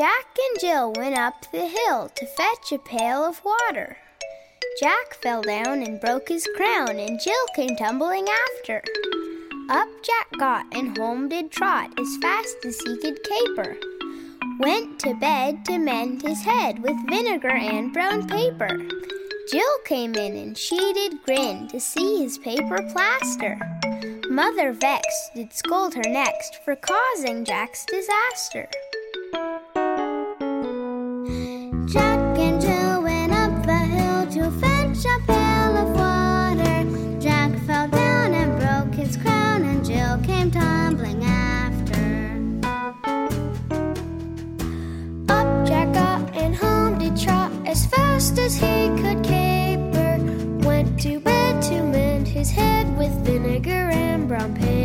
Jack and Jill went up the hill to fetch a pail of water. Jack fell down and broke his crown, and Jill came tumbling after. Up Jack got and home did trot as fast as he could caper. Went to bed to mend his head with vinegar and brown paper. Jill came in and she did grin to see his paper plaster. Mother vexed did scold her next for causing Jack's disaster. Jack and Jill went up the hill to fetch a pail of water. Jack fell down and broke his crown, and Jill came tumbling after. Up Jack got and home did trot as fast as he could caper. Went to bed to mend his head with vinegar and brown paper.